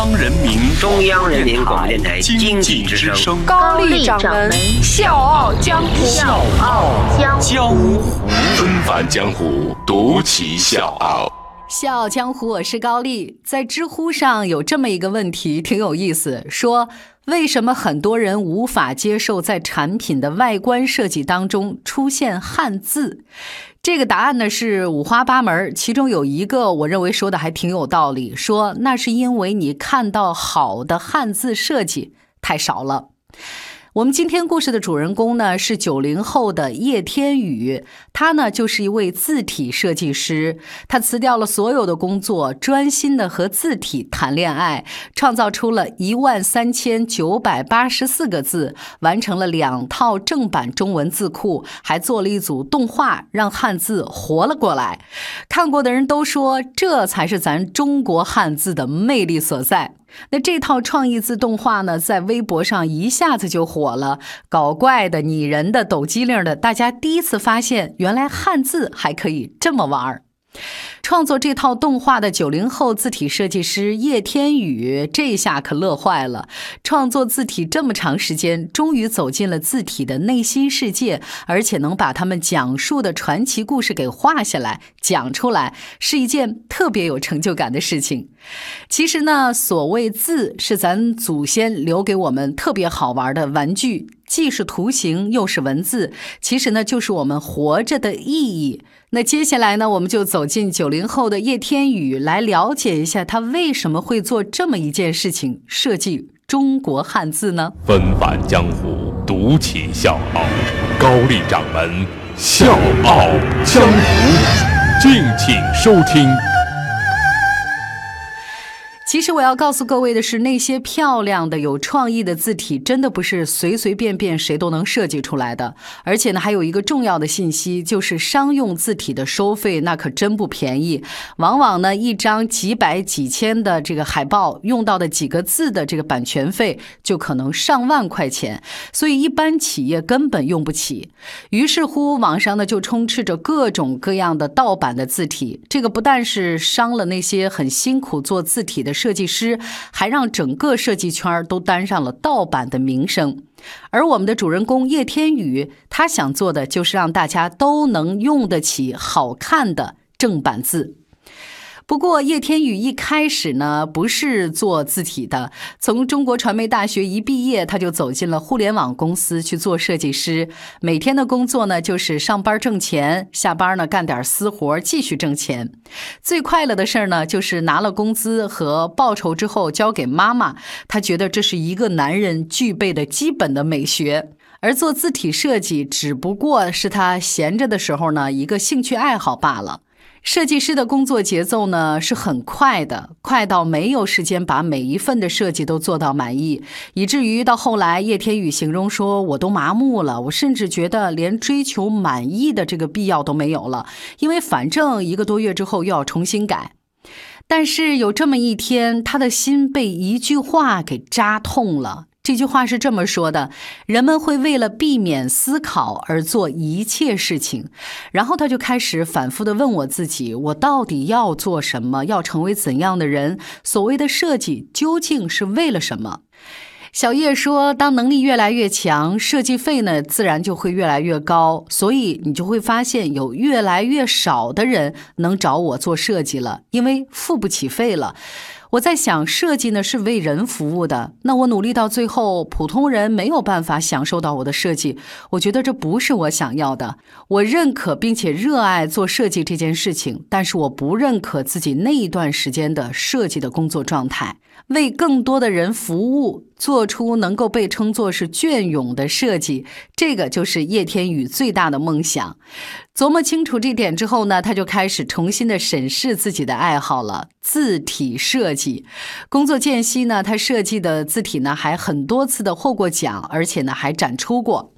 央人民中央人民广播电台经济之声高丽掌门笑傲江湖，笑傲江湖，纷繁江湖，独骑笑傲。笑傲江湖，我是高丽。在知乎上有这么一个问题，挺有意思，说为什么很多人无法接受在产品的外观设计当中出现汉字？这个答案呢是五花八门，其中有一个我认为说的还挺有道理，说那是因为你看到好的汉字设计太少了。我们今天故事的主人公呢是九零后的叶天宇，他呢就是一位字体设计师。他辞掉了所有的工作，专心的和字体谈恋爱，创造出了一万三千九百八十四个字，完成了两套正版中文字库，还做了一组动画，让汉字活了过来。看过的人都说，这才是咱中国汉字的魅力所在。那这套创意自动化呢，在微博上一下子就火了，搞怪的、拟人的、抖机灵的，大家第一次发现，原来汉字还可以这么玩儿。创作这套动画的九零后字体设计师叶天宇，这下可乐坏了。创作字体这么长时间，终于走进了字体的内心世界，而且能把他们讲述的传奇故事给画下来、讲出来，是一件特别有成就感的事情。其实呢，所谓字，是咱祖先留给我们特别好玩的玩具，既是图形，又是文字。其实呢，就是我们活着的意义。那接下来呢，我们就走进九零后的叶天宇，来了解一下他为什么会做这么一件事情——设计中国汉字呢？纷繁江湖，独起笑傲。高丽掌门笑傲江湖，敬请收听。其实我要告诉各位的是，那些漂亮的、有创意的字体，真的不是随随便便谁都能设计出来的。而且呢，还有一个重要的信息，就是商用字体的收费那可真不便宜。往往呢，一张几百、几千的这个海报，用到的几个字的这个版权费，就可能上万块钱。所以一般企业根本用不起。于是乎，网上呢就充斥着各种各样的盗版的字体。这个不但是伤了那些很辛苦做字体的。设计师还让整个设计圈都担上了盗版的名声，而我们的主人公叶天宇，他想做的就是让大家都能用得起好看的正版字。不过，叶天宇一开始呢不是做字体的，从中国传媒大学一毕业，他就走进了互联网公司去做设计师。每天的工作呢就是上班挣钱，下班呢干点私活继续挣钱。最快乐的事儿呢就是拿了工资和报酬之后交给妈妈，他觉得这是一个男人具备的基本的美学。而做字体设计只不过是他闲着的时候呢一个兴趣爱好罢了。设计师的工作节奏呢是很快的，快到没有时间把每一份的设计都做到满意，以至于到后来，叶天宇形容说：“我都麻木了，我甚至觉得连追求满意的这个必要都没有了，因为反正一个多月之后又要重新改。”但是有这么一天，他的心被一句话给扎痛了。这句话是这么说的：人们会为了避免思考而做一切事情。然后他就开始反复的问我自己：我到底要做什么？要成为怎样的人？所谓的设计究竟是为了什么？小叶说：当能力越来越强，设计费呢自然就会越来越高。所以你就会发现有越来越少的人能找我做设计了，因为付不起费了。我在想，设计呢是为人服务的。那我努力到最后，普通人没有办法享受到我的设计，我觉得这不是我想要的。我认可并且热爱做设计这件事情，但是我不认可自己那一段时间的设计的工作状态。为更多的人服务，做出能够被称作是隽永的设计，这个就是叶天宇最大的梦想。琢磨清楚这点之后呢，他就开始重新的审视自己的爱好了——字体设计。工作间隙呢，他设计的字体呢还很多次的获过奖，而且呢还展出过。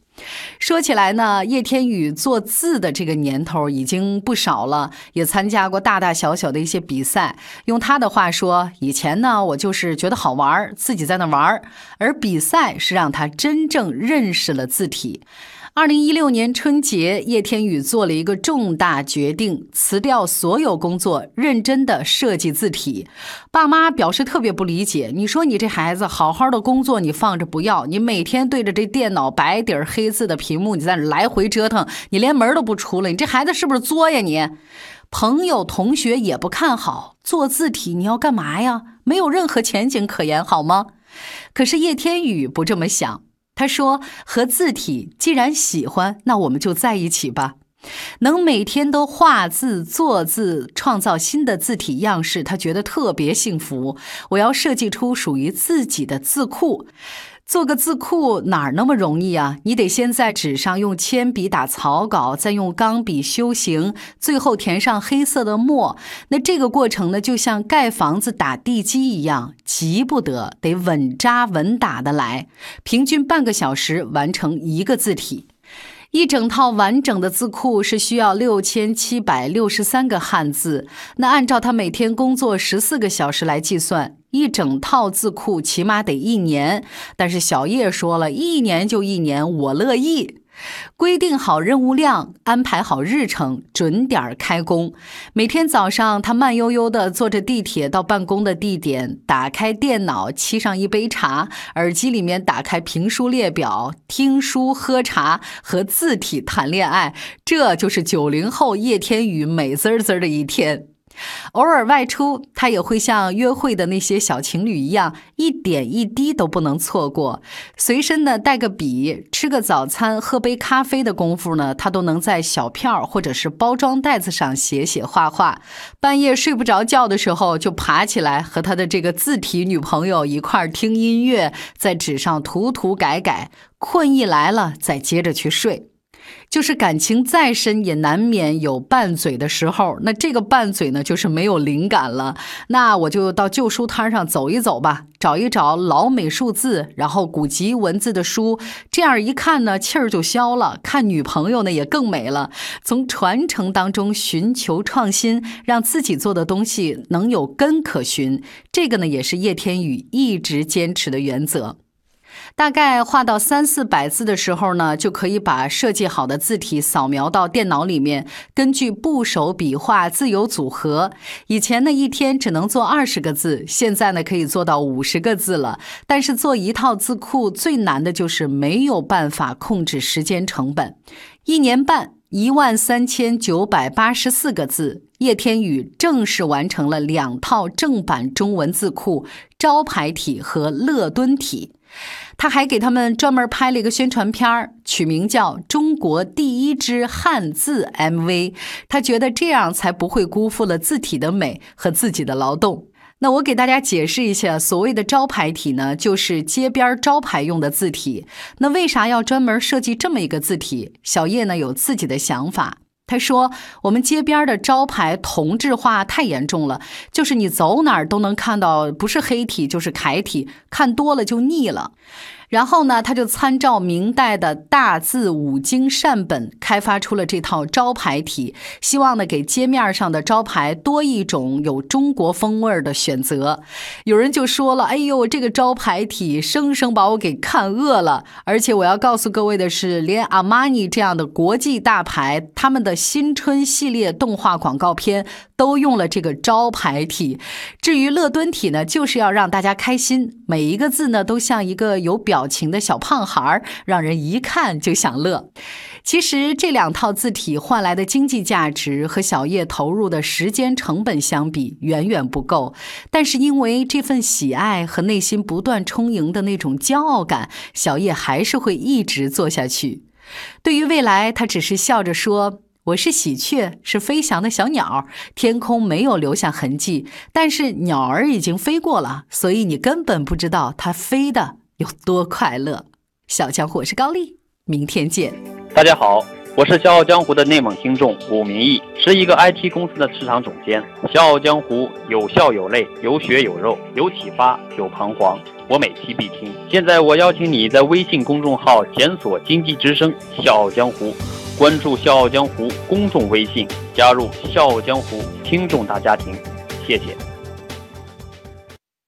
说起来呢，叶天宇做字的这个年头已经不少了，也参加过大大小小的一些比赛。用他的话说，以前呢，我就是觉得好玩，自己在那玩而比赛是让他真正认识了字体。二零一六年春节，叶天宇做了一个重大决定，辞掉所有工作，认真的设计字体。爸妈表示特别不理解，你说你这孩子好好的工作你放着不要，你每天对着这电脑白底儿黑字的屏幕，你在那来回折腾，你连门都不出了，你这孩子是不是作呀你？朋友同学也不看好，做字体你要干嘛呀？没有任何前景可言，好吗？可是叶天宇不这么想。他说：“和字体既然喜欢，那我们就在一起吧。能每天都画字、做字，创造新的字体样式，他觉得特别幸福。我要设计出属于自己的字库。”做个字库哪儿那么容易啊？你得先在纸上用铅笔打草稿，再用钢笔修形，最后填上黑色的墨。那这个过程呢，就像盖房子打地基一样，急不得，得稳扎稳打的来。平均半个小时完成一个字体。一整套完整的字库是需要六千七百六十三个汉字。那按照他每天工作十四个小时来计算，一整套字库起码得一年。但是小叶说了一年就一年，我乐意。规定好任务量，安排好日程，准点开工。每天早上，他慢悠悠地坐着地铁到办公的地点，打开电脑，沏上一杯茶，耳机里面打开评书列表，听书喝茶，和字体谈恋爱。这就是九零后叶天宇美滋儿滋儿的一天。偶尔外出，他也会像约会的那些小情侣一样，一点一滴都不能错过。随身呢带个笔，吃个早餐，喝杯咖啡的功夫呢，他都能在小票或者是包装袋子上写写画画。半夜睡不着觉的时候，就爬起来和他的这个字体女朋友一块儿听音乐，在纸上涂涂改改。困意来了，再接着去睡。就是感情再深，也难免有拌嘴的时候。那这个拌嘴呢，就是没有灵感了。那我就到旧书摊上走一走吧，找一找老美术字，然后古籍文字的书。这样一看呢，气儿就消了。看女朋友呢，也更美了。从传承当中寻求创新，让自己做的东西能有根可循。这个呢，也是叶天宇一直坚持的原则。大概画到三四百字的时候呢，就可以把设计好的字体扫描到电脑里面，根据部首笔画自由组合。以前呢，一天只能做二十个字，现在呢，可以做到五十个字了。但是做一套字库最难的就是没有办法控制时间成本。一年半，一万三千九百八十四个字，叶天宇正式完成了两套正版中文字库：招牌体和乐敦体。他还给他们专门拍了一个宣传片儿，取名叫《中国第一支汉字 MV》。他觉得这样才不会辜负了字体的美和自己的劳动。那我给大家解释一下，所谓的招牌体呢，就是街边招牌用的字体。那为啥要专门设计这么一个字体？小叶呢有自己的想法。他说：“我们街边的招牌同质化太严重了，就是你走哪儿都能看到，不是黑体就是楷体，看多了就腻了。”然后呢，他就参照明代的大字五经善本，开发出了这套招牌体，希望呢给街面上的招牌多一种有中国风味的选择。有人就说了：“哎呦，这个招牌体生生把我给看饿了。”而且我要告诉各位的是，连阿玛尼这样的国际大牌，他们的新春系列动画广告片都用了这个招牌体。至于乐敦体呢，就是要让大家开心，每一个字呢都像一个有表。情的小胖孩儿，让人一看就想乐。其实这两套字体换来的经济价值和小叶投入的时间成本相比，远远不够。但是因为这份喜爱和内心不断充盈的那种骄傲感，小叶还是会一直做下去。对于未来，他只是笑着说：“我是喜鹊，是飞翔的小鸟，天空没有留下痕迹，但是鸟儿已经飞过了，所以你根本不知道它飞的。”有多快乐？小江湖，我是高丽，明天见。大家好，我是笑傲江湖的内蒙听众武明义，是一个 IT 公司的市场总监。笑傲江湖有笑有泪，有血有肉，有启发有彷徨，我每期必听。现在我邀请你在微信公众号检索“经济之声笑傲江湖”，关注笑傲江湖公众微信，加入笑傲江湖听众大家庭。谢谢。